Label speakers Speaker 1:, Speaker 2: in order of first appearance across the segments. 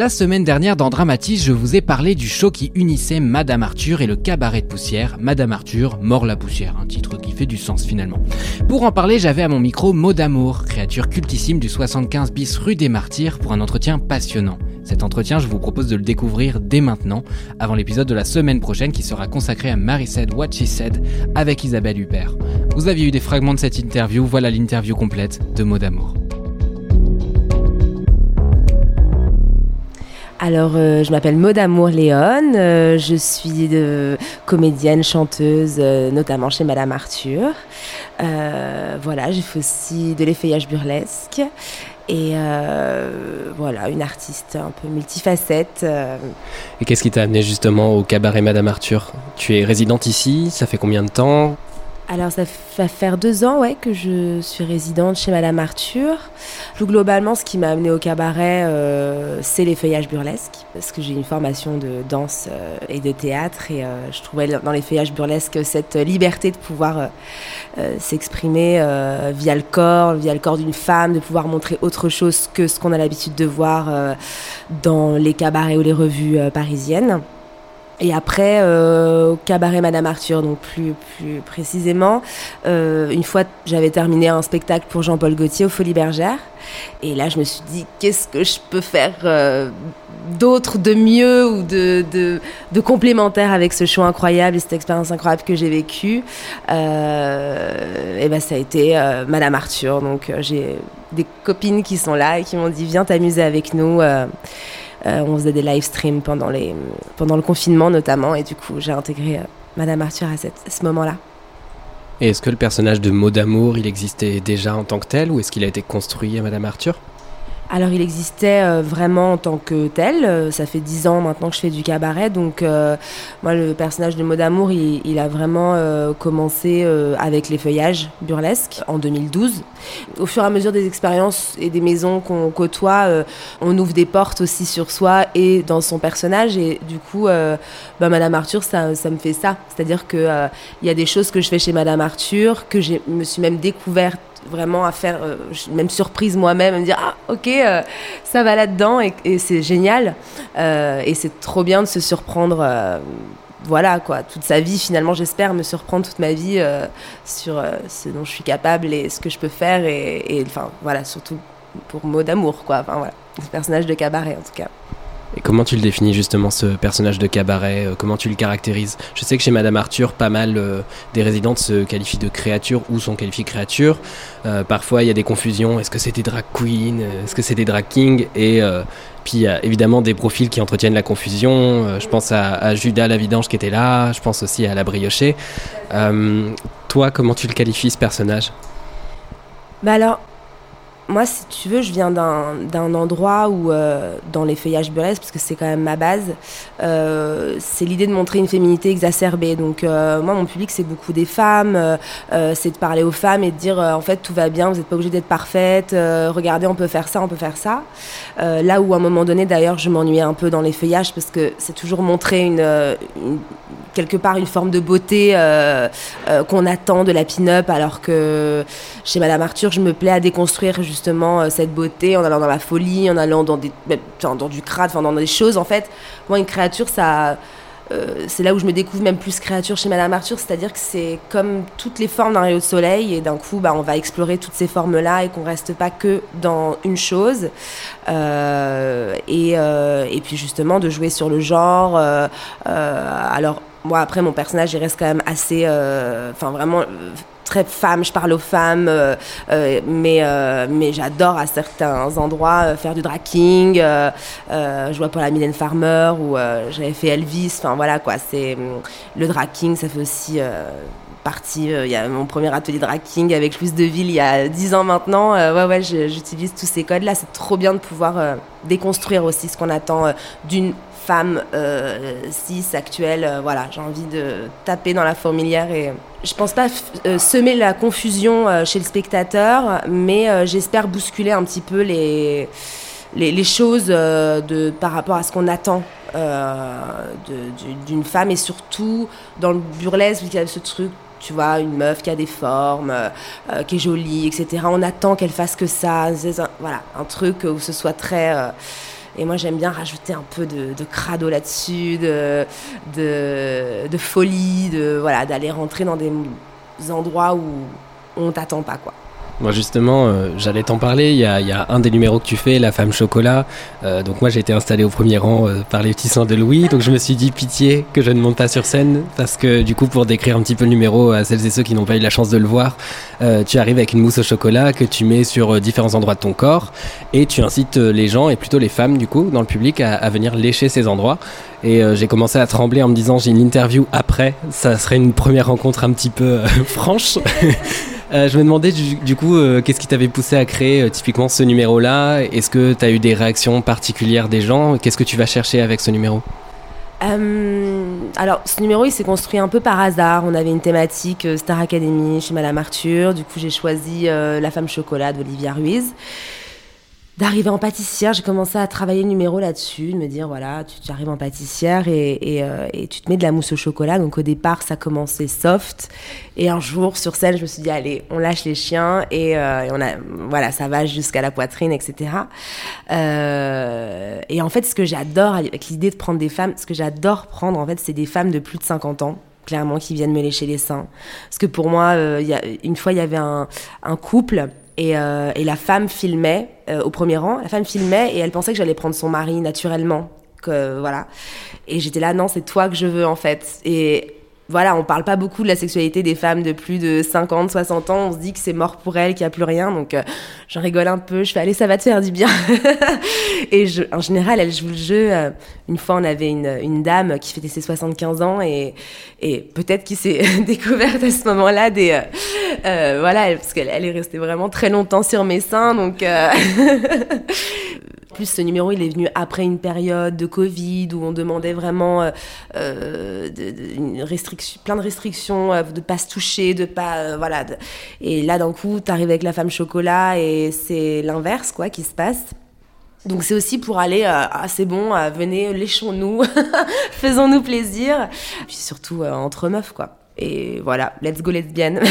Speaker 1: La semaine dernière dans Dramatis, je vous ai parlé du show qui unissait Madame Arthur et le cabaret de poussière, Madame Arthur, mort la poussière, un titre qui fait du sens finalement. Pour en parler, j'avais à mon micro Maud d'amour, créature cultissime du 75 bis rue des Martyrs pour un entretien passionnant. Cet entretien, je vous propose de le découvrir dès maintenant, avant l'épisode de la semaine prochaine qui sera consacré à Mary Said What She Said avec Isabelle Huppert. Vous aviez eu des fragments de cette interview, voilà l'interview complète de Maud d'amour.
Speaker 2: Alors, euh, je m'appelle Maud Amour Léon, euh, je suis comédienne, chanteuse, euh, notamment chez Madame Arthur. Voilà, j'ai fait aussi de l'effeuillage burlesque. Et voilà, une artiste un peu multifacette.
Speaker 3: Et qu'est-ce qui t'a amené justement au cabaret Madame Arthur? Tu es résidente ici, ça fait combien de temps?
Speaker 2: Alors, ça va faire deux ans ouais, que je suis résidente chez Madame Arthur. Globalement, ce qui m'a amenée au cabaret, euh, c'est l'effeuillage burlesque. Parce que j'ai une formation de danse euh, et de théâtre. Et euh, je trouvais dans l'effeuillage burlesque cette liberté de pouvoir s'exprimer via le corps, via le corps d'une femme, de pouvoir montrer autre chose que ce qu'on a l'habitude de voir dans les cabarets ou les revues parisiennes. Et après, euh, au cabaret Madame Arthur, donc plus, plus précisément, euh, une fois j'avais terminé un spectacle pour Jean-Paul Gaultier au Folies Bergère. Et là, je me suis dit, qu'est-ce que je peux faire euh, d'autre, de mieux ou de, de, de complémentaire avec ce show incroyable et cette expérience incroyable que j'ai vécue euh, Et ben, ça a été euh, Madame Arthur. Donc, euh, j'ai des copines qui sont là et qui m'ont dit, viens t'amuser avec nous. Euh, on faisait des live streams pendant, les, pendant le confinement notamment, et du coup j'ai intégré euh, Madame Arthur à ce moment-là.
Speaker 3: Et est-ce que le personnage de Maud Amour, il existait déjà en tant que tel ou est-ce qu'il a été construit à Madame Arthur?
Speaker 2: Alors il existait euh, vraiment en tant que tel, euh, ça fait dix ans maintenant que je fais du cabaret, donc euh, moi le personnage de Maud Amour, il, il a vraiment commencé avec les feuillages burlesques en 2012. Au fur et à mesure des expériences et des maisons qu'on côtoie, on ouvre des portes aussi sur soi et dans son personnage, et du coup, bah, Madame Arthur, ça, ça me fait ça. C'est-à-dire que euh, il y a des choses que je fais chez Madame Arthur, que je me suis même découverte vraiment à faire, euh, même surprise moi-même, à me dire ah ok euh, ça va là-dedans et, c'est génial Euh, et c'est trop bien de se surprendre. voilà quoi, toute sa vie finalement j'espère me surprendre toute ma vie sur ce dont je suis capable et ce que je peux faire et, et, enfin voilà surtout pour mot d'amour quoi, enfin voilà, ce personnage de cabaret en tout cas.
Speaker 3: Et comment tu le définis justement ce personnage de cabaret euh, Comment tu le caractérises? Je sais que chez Madame Arthur, pas mal euh, des résidentes se qualifient de créatures ou sont qualifiées créatures. Euh, parfois, il y a des confusions. Est-ce que c'est des drag queens Est-ce que c'est des drag kings? Et puis, il y a évidemment des profils qui entretiennent la confusion. Je pense à, Judas la vidange qui était là. Je pense aussi à la briochée. Toi, comment tu le qualifies ce personnage?
Speaker 2: Bah alors, moi, si tu veux, je viens d'un endroit où, euh, dans les feuillages burlesques, parce que c'est quand même ma base, euh, c'est l'idée de montrer une féminité exacerbée. Donc, euh, moi, mon public, c'est beaucoup des femmes. c'est de parler aux femmes et de dire, en fait, tout va bien, vous n'êtes pas obligé d'être parfaite. regardez, on peut faire ça, on peut faire ça. Là où, à un moment donné, d'ailleurs, je m'ennuyais un peu dans les feuillages, parce que c'est toujours montrer une, quelque part une forme de beauté qu'on attend de la pin-up, alors que chez Madame Arthur, je me plais à déconstruire justement euh, cette beauté en allant dans la folie, en allant dans, des, enfin, dans du crade, enfin, dans des choses. En fait, moi, une créature, ça. euh, c'est là où je me découvre même plus créature chez Madame Arthur, c'est-à-dire que c'est comme toutes les formes d'un rayon de soleil et d'un coup bah, on va explorer toutes ces formes-là et qu'on reste pas que dans une chose. Euh, et, et puis justement de jouer sur le genre. alors moi après mon personnage il reste quand même assez, enfin vraiment très femme, je parle aux femmes, euh, euh, mais, euh, mais j'adore à certains endroits faire du draking. Je vois pour la Mylène Farmer ou euh, j'avais fait Elvis. Enfin voilà quoi, c'est hum, le draking, ça fait aussi partie. Il y a mon premier atelier de racking avec Louise Deville il y a 10 ans maintenant. ouais, ouais, j'utilise tous ces codes-là. C'est trop bien de pouvoir déconstruire aussi ce qu'on attend d'une femme cis actuelle. voilà, j'ai envie de taper dans la fourmilière et je pense pas semer la confusion chez le spectateur, mais j'espère bousculer un petit peu les les, choses euh, de, par rapport à ce qu'on attend euh, d'une femme et surtout dans le burlesque, il y a ce truc tu vois, une meuf qui a des formes, euh, qui est jolie, etc. On attend qu'elle fasse que ça. voilà, un truc où ce soit très. et moi, j'aime bien rajouter un peu de, de crado là-dessus, de, de, de, folie, de voilà, d'aller rentrer dans des endroits où on t'attend pas, quoi.
Speaker 3: Moi justement, euh, j'allais t'en parler. Il y, a, un des numéros que tu fais, La femme chocolat. Euh, donc moi j'ai été installé au premier rang euh, par les petits soins de Louis. Donc je me suis dit pitié que je ne monte pas sur scène parce que du coup pour décrire un petit peu le numéro à celles et ceux qui n'ont pas eu la chance de le voir, tu arrives avec une mousse au chocolat que tu mets sur différents endroits de ton corps et tu incites les gens et plutôt les femmes du coup dans le public à, à venir lécher ces endroits. Et j'ai commencé à trembler en me disant j'ai une interview après. Ça serait une première rencontre un petit peu franche. Euh, je me demandais du, coup, euh, qu'est-ce qui t'avait poussé à créer euh, typiquement ce numéro-là? Est-ce que tu as eu des réactions particulières des gens? Qu'est-ce que tu vas chercher avec ce numéro?
Speaker 2: Alors, ce numéro, il s'est construit un peu par hasard. On avait une thématique Star Academy chez Madame Arthur. Du coup, j'ai choisi La femme chocolat d'Olivia Ruiz d'arriver en pâtissière, j'ai commencé à travailler le numéro là-dessus, de me dire voilà, tu, arrives en pâtissière et, euh, et, tu te mets de la mousse au chocolat. Donc au départ, ça commençait soft. Et un jour, sur scène, je me suis dit allez, on lâche les chiens et, euh, on a, voilà, ça va jusqu'à la poitrine, etc. Euh, et en fait, ce que j'adore avec l'idée de prendre des femmes, ce que j'adore prendre, en fait, c'est des femmes de plus de 50 ans clairement qui viennent me lécher les seins. Parce que pour moi, y a, une fois, il y avait un, un couple euh, et, la femme filmait euh, au premier rang. La femme filmait et elle pensait que j'allais prendre son mari naturellement. Que, voilà. Et j'étais là, non, c'est toi que je veux en fait. Et voilà, on parle pas beaucoup de la sexualité des femmes de plus de 50, 60 ans. On se dit que c'est mort pour elles, qu'il n'y a plus rien. Donc, euh, j'en rigole un peu. Je fais, allez, ça va te faire du bien. et je, en général, elle joue le jeu. Euh, une fois, on avait une, dame qui fêtait ses 75 ans et, peut-être qu'il s'est découverte à ce moment-là des, euh, voilà, parce qu'elle elle est restée vraiment très longtemps sur mes seins. Donc, plus, ce numéro, il est venu après une période de Covid où on demandait vraiment euh, euh plein de restrictions, euh, de pas se toucher, de pas, euh, voilà. Et là, d'un coup, t'arrives avec la femme chocolat et c'est l'inverse, quoi, qui se passe. Donc c'est aussi pour aller, ah c'est bon, venez, léchons-nous, faisons-nous plaisir. Puis surtout entre meufs, quoi. Et voilà, let's go lesbienne.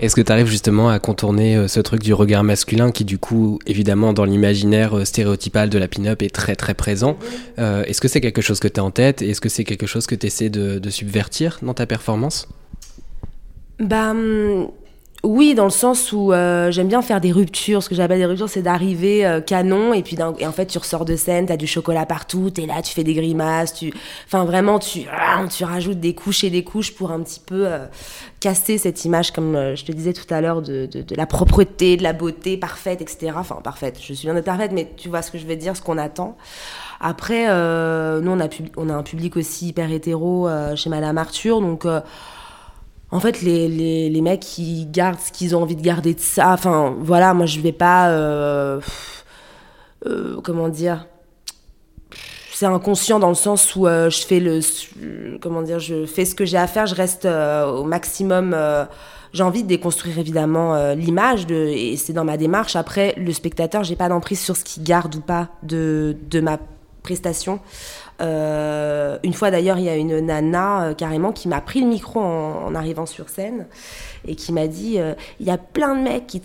Speaker 3: Est-ce que tu arrives justement à contourner euh, ce truc du regard masculin qui, du coup, évidemment, dans l'imaginaire euh, stéréotypal de la pin-up est très très présent euh, Est-ce que c'est quelque chose que tu as en tête Est-ce que c'est quelque chose que tu essaies de, de, subvertir dans ta performance?
Speaker 2: Bah. Oui, dans le sens où euh, j'aime bien faire des ruptures. Ce que j'appelle des ruptures, c'est d'arriver euh, canon et puis et en fait tu ressors de scène, t'as du chocolat partout, t'es là, tu fais des grimaces, tu, enfin vraiment tu, ah, tu rajoutes des couches et des couches pour un petit peu euh, casser cette image, comme je te disais tout à l'heure, de, de, de, la propreté, de la beauté parfaite, etc. Enfin parfaite, je suis bien d'être parfaite, mais tu vois ce que je veux dire, ce qu'on attend. Après, nous on a, on a un public aussi hyper hétéro chez Madame Arthur, donc en fait, les, les, mecs, qui gardent ce qu'ils ont envie de garder de ça. Enfin, voilà, moi, je vais pas. Euh, euh, comment dire C'est inconscient dans le sens où euh, je fais le. Comment dire Je fais ce que j'ai à faire, je reste au maximum. j'ai envie de déconstruire évidemment l'image de, et c'est dans ma démarche. Après, le spectateur, j'ai pas d'emprise sur ce qu'il garde ou pas de ma prestation. Euh, une fois d'ailleurs, il y a une nana euh, carrément qui m'a pris le micro en, arrivant sur scène et qui m'a dit euh, il y a plein de mecs qui,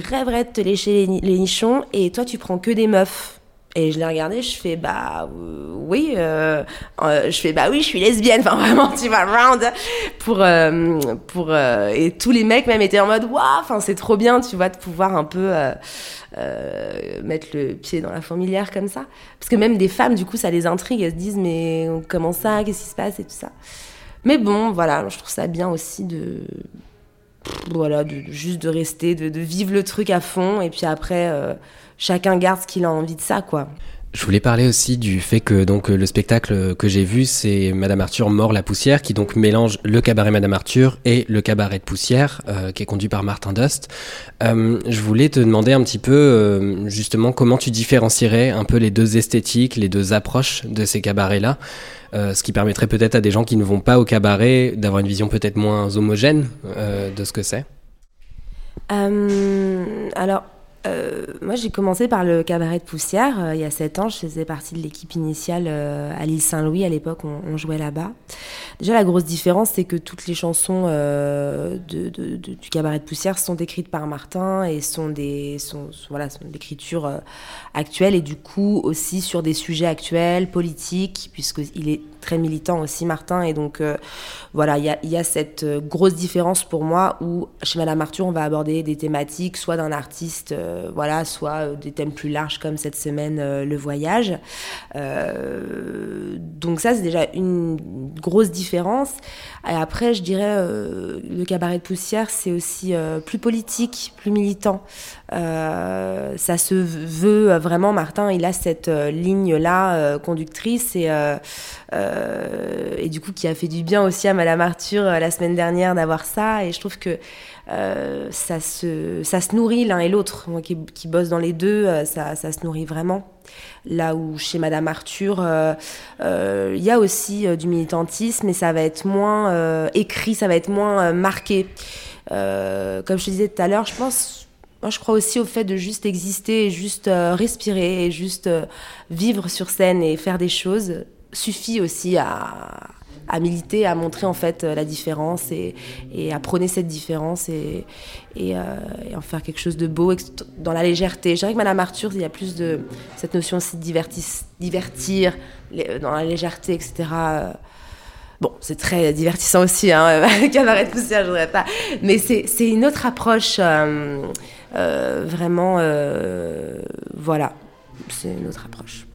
Speaker 2: rêveraient, de te lécher les, nichons et toi tu prends que des meufs. Et je l'ai regardé, je fais bah oui, je fais bah oui, je suis lesbienne, enfin vraiment tu vas round pour pour et tous les mecs même étaient en mode waouh, enfin c'est trop bien, tu vois, de pouvoir un peu euh, mettre le pied dans la fourmilière comme ça. Parce que même des femmes, du coup, ça les intrigue. Elles se disent, mais comment ça Qu'est-ce qui se passe Et tout ça. Mais bon, voilà, je trouve ça bien aussi de. Voilà, de, juste de rester, de, vivre le truc à fond. Et puis après, euh, chacun garde ce qu'il a envie de ça, quoi.
Speaker 3: Je voulais parler aussi du fait que donc le spectacle que j'ai vu, c'est Madame Arthur mord la poussière, qui donc mélange le cabaret Madame Arthur et le cabaret de poussière, euh, qui est conduit par Martin Dust. Euh, je voulais te demander un petit peu euh, justement comment tu différencierais un peu les deux esthétiques, les deux approches de ces cabarets-là, ce qui permettrait peut-être à des gens qui ne vont pas au cabaret d'avoir une vision peut-être moins homogène de ce que c'est.
Speaker 2: alors euh, moi, j'ai commencé par le cabaret de poussière. Euh, il y a 7 ans, je faisais partie de l'équipe initiale euh, à l'île Saint-Louis. À l'époque, on, jouait là-bas. Déjà, la grosse différence, c'est que toutes les chansons du cabaret de poussière sont écrites par Martin et sont des, sont, voilà, sont actuelle et du coup aussi sur des sujets actuels, politiques, puisqu'il est très militant aussi, Martin. Et donc, voilà, il y a, y a, cette grosse différence pour moi où chez Madame Arthur, on va aborder des thématiques soit d'un artiste voilà, soit euh, des thèmes plus larges comme cette semaine euh, le voyage. donc ça, c'est déjà une grosse différence. Et après, je dirais, le cabaret de poussière, c'est aussi plus politique, plus militant. ça se veut vraiment, Martin, il a cette ligne-là conductrice et, et du coup qui a fait du bien aussi à Madame Arthur la semaine dernière d'avoir ça. Et je trouve que euh, ça, se, ça se nourrit l'un et l'autre. Moi qui, qui, bosse dans les deux, euh, ça, ça, se nourrit vraiment. Là où chez Madame Arthur, euh, il y a aussi du militantisme, mais ça va être moins écrit, ça va être moins marqué. comme je te disais tout à l'heure, je pense moi, je crois aussi au fait de juste exister, et juste respirer, et juste vivre sur scène et faire des choses suffit aussi à, à militer, à montrer en fait la différence et, à prôner cette différence et, euh, et, en faire quelque chose de beau dans la légèreté. Je dirais que Madame Arthur, il y a plus de cette notion aussi de divertir dans la légèreté, etc. Bon, c'est très divertissant aussi, hein, cabaret de poussière, je voudrais pas. Mais c'est une autre approche, euh, euh, vraiment, voilà, c'est une autre approche.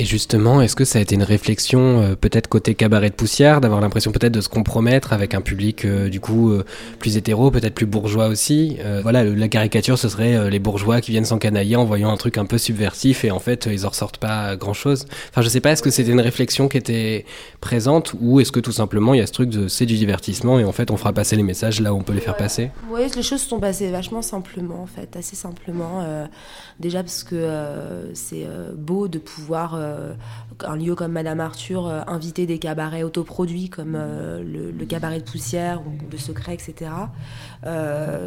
Speaker 3: Et justement, est-ce que ça a été une réflexion euh, peut-être côté cabaret de poussière, d'avoir l'impression peut-être de se compromettre avec un public euh, du coup euh, plus hétéro, peut-être plus bourgeois aussi Voilà, la caricature, ce serait les bourgeois qui viennent s'encanailler en voyant un truc un peu subversif et en fait ils en ressortent pas grand-chose. Enfin, je sais pas, est-ce que c'était une réflexion qui était présente ou est-ce que tout simplement il y a ce truc de c'est du divertissement et en fait on fera passer les messages là où on peut les faire passer?
Speaker 2: Oui, les choses sont passées vachement simplement en fait, assez simplement. déjà parce que c'est beau de pouvoir un lieu comme Madame Arthur euh, inviter des cabarets autoproduits comme euh, le, cabaret de poussière ou de secret, etc.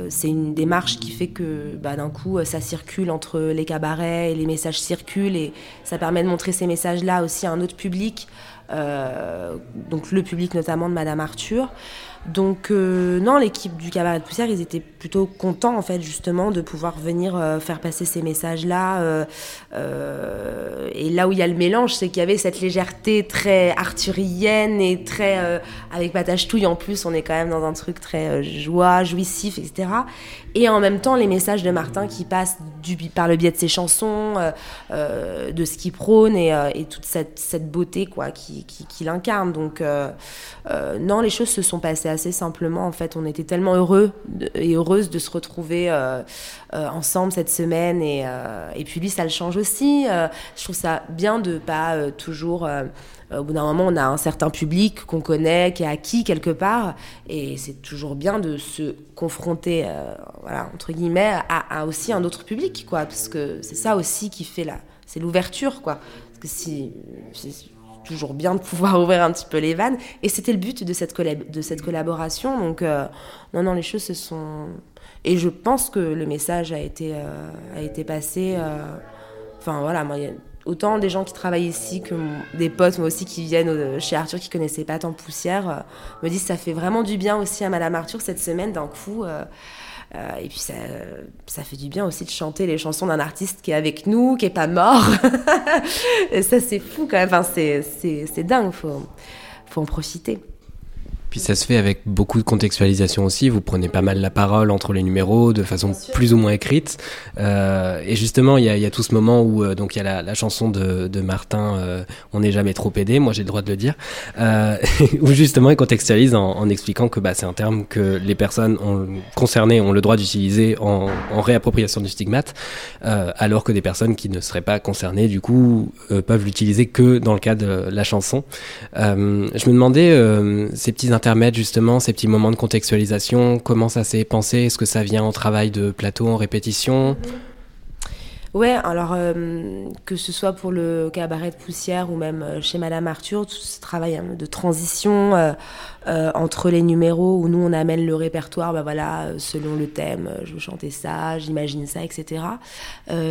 Speaker 2: c'est une démarche qui fait que bah, d'un coup ça circule entre les cabarets et les messages circulent et ça permet de montrer ces messages-là aussi à un autre public, donc le public notamment de Madame Arthur. Donc euh, non, l'équipe du cabaret de poussière, ils étaient plutôt contents en fait justement de pouvoir venir euh, faire passer ces messages-là. Euh, et là où il y a le mélange, c'est qu'il y avait cette légèreté très arthurienne et très avec patache touille en plus. On est quand même dans un truc très joie, jouissif, etc. Et en même temps, les messages de Martin qui passent par le biais de ses chansons, de ce qu'il prône et, toute cette, beauté quoi qui, qui, qui l'incarne. Donc non, les choses se sont passées assez simplement. En fait, on était tellement heureux et heureuses de se retrouver euh, euh, ensemble cette semaine. Et, euh, et, puis lui, ça le change aussi. je trouve ça bien de pas toujours au bout d'un moment, on a un certain public qu'on connaît, qui est acquis quelque part, et c'est toujours bien de se confronter, voilà, entre guillemets, à, aussi un autre public, quoi, parce que c'est ça aussi qui fait la, c'est l'ouverture, quoi. Parce que si, toujours bien de pouvoir ouvrir un petit peu les vannes. Et c'était le but de cette, de cette collaboration. Donc, euh, non, non, les choses se sont. Et je pense que le message a été, euh, a été passé. Euh, enfin, voilà, autant des gens qui travaillent ici que des potes, moi aussi, qui viennent chez Arthur, qui connaissaient pas tant Poussière, me disent ça fait vraiment du bien aussi à Madame Arthur cette semaine, d'un coup. Euh, et puis ça, ça fait du bien aussi de chanter les chansons d'un artiste qui est avec nous, qui est pas mort. ça c'est fou quand même, enfin, c'est dingue, faut, faut en profiter.
Speaker 3: Puis ça se fait avec beaucoup de contextualisation aussi. Vous prenez pas mal la parole entre les numéros de façon plus ou moins écrite. Euh, et justement, il y a, y a, tout ce moment où euh, donc il y a la, la, chanson de, de Martin, euh, "On n'est jamais trop aidé". Moi, j'ai le droit de le dire, euh, où justement il contextualise en, en expliquant que bah, c'est un terme que les personnes ont, concernées ont le droit d'utiliser en, en, réappropriation du stigmate, euh, alors que des personnes qui ne seraient pas concernées, du coup, peuvent l'utiliser que dans le cas de la chanson. je me demandais ces petits intermèdes justement, ces petits moments de contextualisation, comment ça s'est pensé? Est-ce que ça vient en travail de plateau, en répétition?
Speaker 2: Ouais, alors euh, que ce soit pour le cabaret de poussière ou même euh, chez Madame Arthur, tout ce travail hein, de transition euh, euh, entre les numéros où nous on amène le répertoire, bah voilà, euh, selon le thème, euh, je veux chanter ça, j'imagine ça, etc.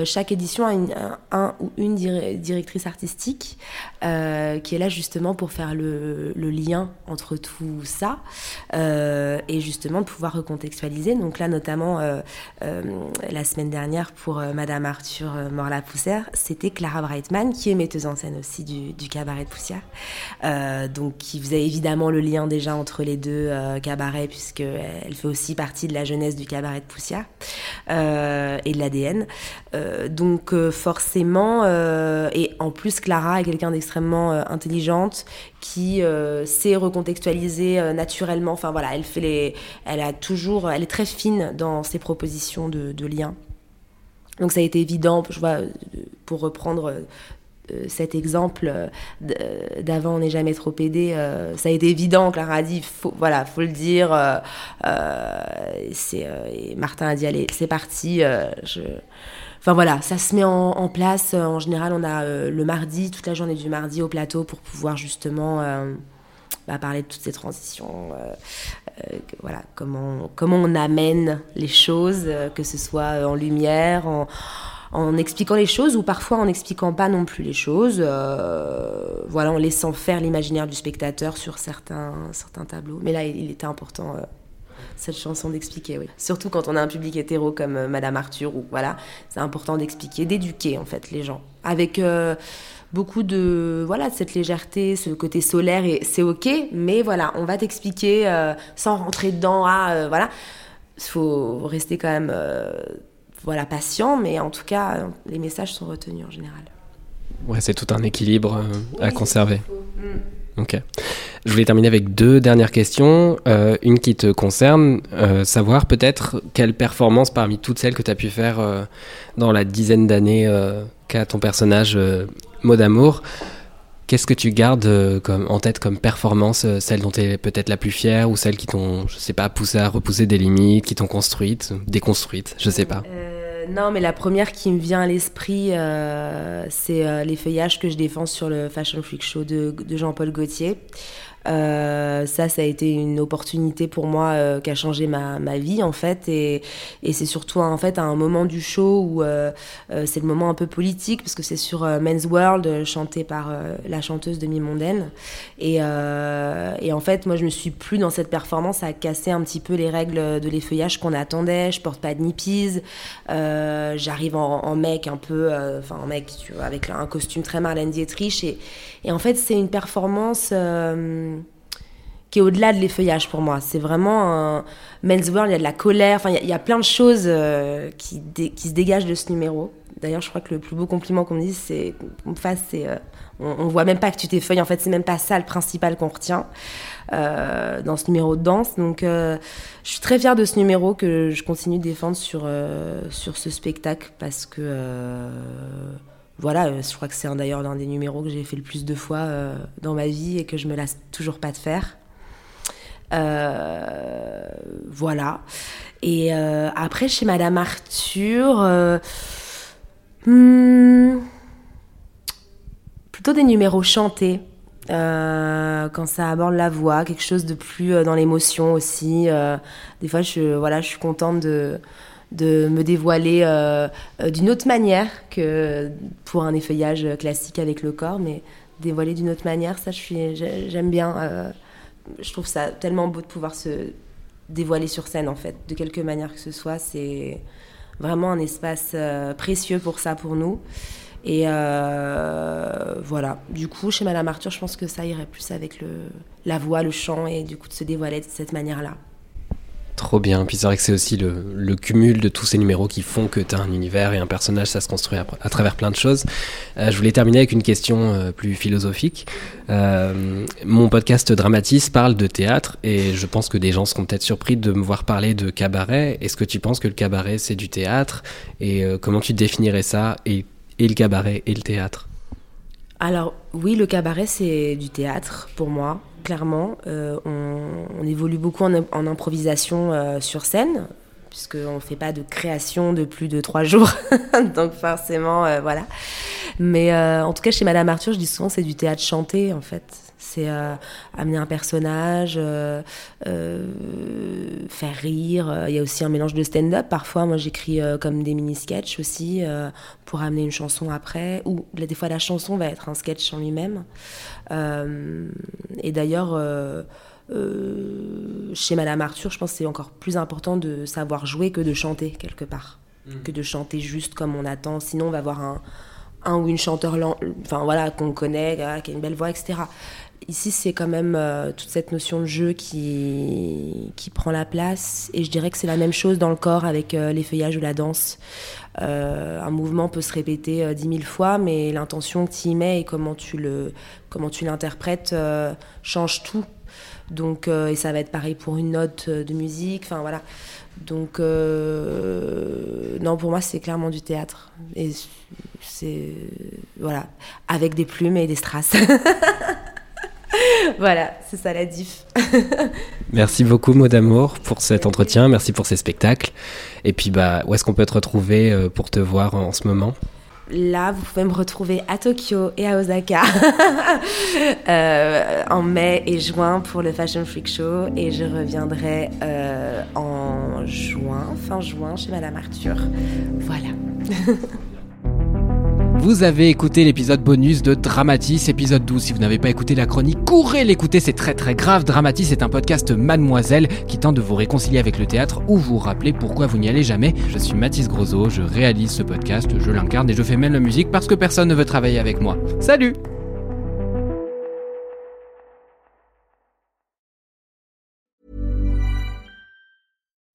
Speaker 2: Chaque édition a un, ou une directrice artistique qui est là justement pour faire le, lien entre tout ça et justement de pouvoir recontextualiser. Donc là, notamment la semaine dernière pour Madame Arthur sur euh, Mort-la-Poussière, c'était Clara Brightman, qui est metteuse en scène aussi du, du cabaret de Poussière. Donc, qui faisait évidemment le lien entre les deux euh, cabarets, puisqu'elle fait aussi partie de la jeunesse du cabaret de Poussière euh, et de l'ADN. Euh, donc, forcément, et en plus, Clara est quelqu'un d'extrêmement intelligente qui sait recontextualiser naturellement. Enfin voilà, elle fait les, elle a toujours, elle est très fine dans ses propositions de, de liens. Donc ça a été évident, je vois, pour reprendre euh, cet exemple d'avant on n'est jamais trop aidé, euh, ça a été évident, Clara a dit, faut, voilà, faut le dire, euh, euh et Martin a dit, allez, c'est parti. Enfin voilà, ça se met en, place. En général, on a le mardi, toute la journée du mardi au plateau pour pouvoir justement bah, parler de toutes ces transitions, euh, euh, voilà, comment, comment on amène les choses, euh, que ce soit en lumière, en, en expliquant les choses ou parfois en n'expliquant pas non plus les choses, euh, voilà, en laissant faire l'imaginaire du spectateur sur certains, certains tableaux. Mais là, il, était important euh, cette chanson d'expliquer, oui. Surtout quand on a un public hétéro comme euh, Madame Arthur, ou voilà, c'est important d'expliquer, d'éduquer en fait les gens avec beaucoup de voilà cette légèreté, ce côté solaire et c'est ok, mais voilà, on va t'expliquer sans rentrer dedans. Ah, voilà, il faut rester quand même voilà patient, mais en tout cas les messages sont retenus en général.
Speaker 3: Ouais, c'est tout un équilibre à oui, conserver. Mm. Ok. Je voulais terminer avec deux dernières questions. Euh, une qui te concerne, euh, savoir peut-être quelle performance parmi toutes celles que tu as pu faire euh, dans la dizaine d'années euh, qu'a ton personnage euh, Mot d'amour, qu'est-ce que tu gardes comme, en tête comme performance, celle dont tu es peut-être la plus fière ou celle qui t'ont, je sais pas, poussé à repousser des limites, qui t'ont construite, déconstruite, je sais pas.
Speaker 2: Non, mais la première qui me vient à l'esprit, euh, c'est euh, les feuillages que je défends sur le Fashion Freak Show de, de Jean-Paul Gaultier. Euh, ça, ça a été une opportunité pour moi euh, qui a changé ma, ma, vie en fait, et, et c'est surtout en fait à un moment du show où euh, c'est le moment un peu politique parce que c'est sur Men's World chanté par la chanteuse Demi Mondaine, et, et en fait moi je me suis plus dans cette performance à casser un petit peu les règles de l'effeuillage qu'on attendait. Je porte pas de nippies, j'arrive en, en, mec un peu, enfin en mec tu vois, avec un costume très Marlène Dietrich, et, et en fait c'est une performance qui est au-delà de l'effeuillage pour moi. C'est vraiment un Men's World, il y a de la colère, enfin, il y, a, plein de choses euh, qui, se dégagent de ce numéro. D'ailleurs, je crois que le plus beau compliment qu'on me dise, c'est qu'on me fasse, c'est euh, on, voit même pas que tu t'effeuilles. En fait, c'est même pas ça le principal qu'on retient euh, dans ce numéro de danse. Donc, euh, je suis très fière de ce numéro que je continue de défendre sur, sur ce spectacle parce que voilà, je crois que c'est d'ailleurs l'un des numéros que j'ai fait le plus de fois dans ma vie et que je me lasse toujours pas de faire. Euh, voilà. Et euh, après, chez Madame Arthur, euh, hmm, plutôt des numéros chantés. Quand ça aborde la voix, quelque chose de plus dans l'émotion aussi. des fois, je, voilà, je suis contente de, de me dévoiler d'une autre manière que pour un effeuillage classique avec le corps, mais dévoiler d'une autre manière, ça, j'aime bien. Je trouve ça tellement beau de pouvoir se dévoiler sur scène, en fait, de quelque manière que ce soit. C'est vraiment un espace euh, précieux pour ça, pour nous. Et euh, voilà. Du coup, chez Madame Arthur, je pense que ça irait plus avec le, la voix, le chant et du coup de se dévoiler de cette manière-là.
Speaker 3: Trop bien. Puis c'est vrai que c'est aussi le, cumul de tous ces numéros qui font que tu as un univers et un personnage, ça se construit à, travers plein de choses. Euh, je voulais terminer avec une question euh, plus philosophique. Euh, mon podcast Dramatis parle de théâtre et je pense que des gens seront peut-être surpris de me voir parler de cabaret. Est-ce que tu penses que le cabaret c'est du théâtre? Et comment tu définirais ça et, et le cabaret et le théâtre?
Speaker 2: Alors oui, le cabaret, c'est du théâtre pour moi, clairement. Euh, on, évolue beaucoup en, improvisation euh, sur scène, puisqu'on ne fait pas de création de plus de trois jours. Donc forcément, euh, voilà. Mais en tout cas, chez Madame Arthur, je dis souvent c'est du théâtre chanté, en fait. C'est euh, amener un personnage, euh, euh, faire rire. Il y a aussi un mélange de stand-up. Parfois, moi, j'écris comme des mini-sketchs aussi pour amener une chanson après. Ou des fois, la chanson va être un sketch en lui-même. et d'ailleurs, chez Madame Arthur, je pense que c'est encore plus important de savoir jouer que de chanter quelque part. Mmh. Que de chanter juste comme on attend. Sinon, on va avoir un, un ou une chanteur enfin voilà qu'on connaît qui a une belle voix etc Ici, c'est quand même euh, toute cette notion de jeu qui, qui prend la place. Et je dirais que c'est la même chose dans le corps avec euh, les feuillages ou la danse. Euh, un mouvement peut se répéter dix mille fois, mais l'intention que tu y mets et comment tu, le, comment tu l'interprètes change tout. Donc, et ça va être pareil pour une note de musique. Enfin, voilà. Donc, non, pour moi, c'est clairement du théâtre. Et c'est. Voilà. Avec des plumes et des strass. voilà, c'est ça la diff.
Speaker 3: Merci beaucoup, mot d'amour, pour cet entretien. Merci pour ces spectacles. Et puis, bah, où est-ce qu'on peut te retrouver euh, pour te voir en ce moment?
Speaker 2: Là, vous pouvez me retrouver à Tokyo et à Osaka euh, en mai et juin pour le Fashion Freak Show. Et je reviendrai euh, en juin, fin juin, chez Madame Arthur. Voilà.
Speaker 1: Vous avez écouté l'épisode bonus de Dramatis, épisode 12. Si vous n'avez pas écouté la chronique, courez l'écouter, c'est très très grave. Dramatis est un podcast mademoiselle qui tente de vous réconcilier avec le théâtre ou vous rappeler pourquoi vous n'y allez jamais. Je suis Mathis Grosot, je réalise ce podcast, je l'incarne et je fais même la musique parce que personne ne veut travailler avec moi. Salut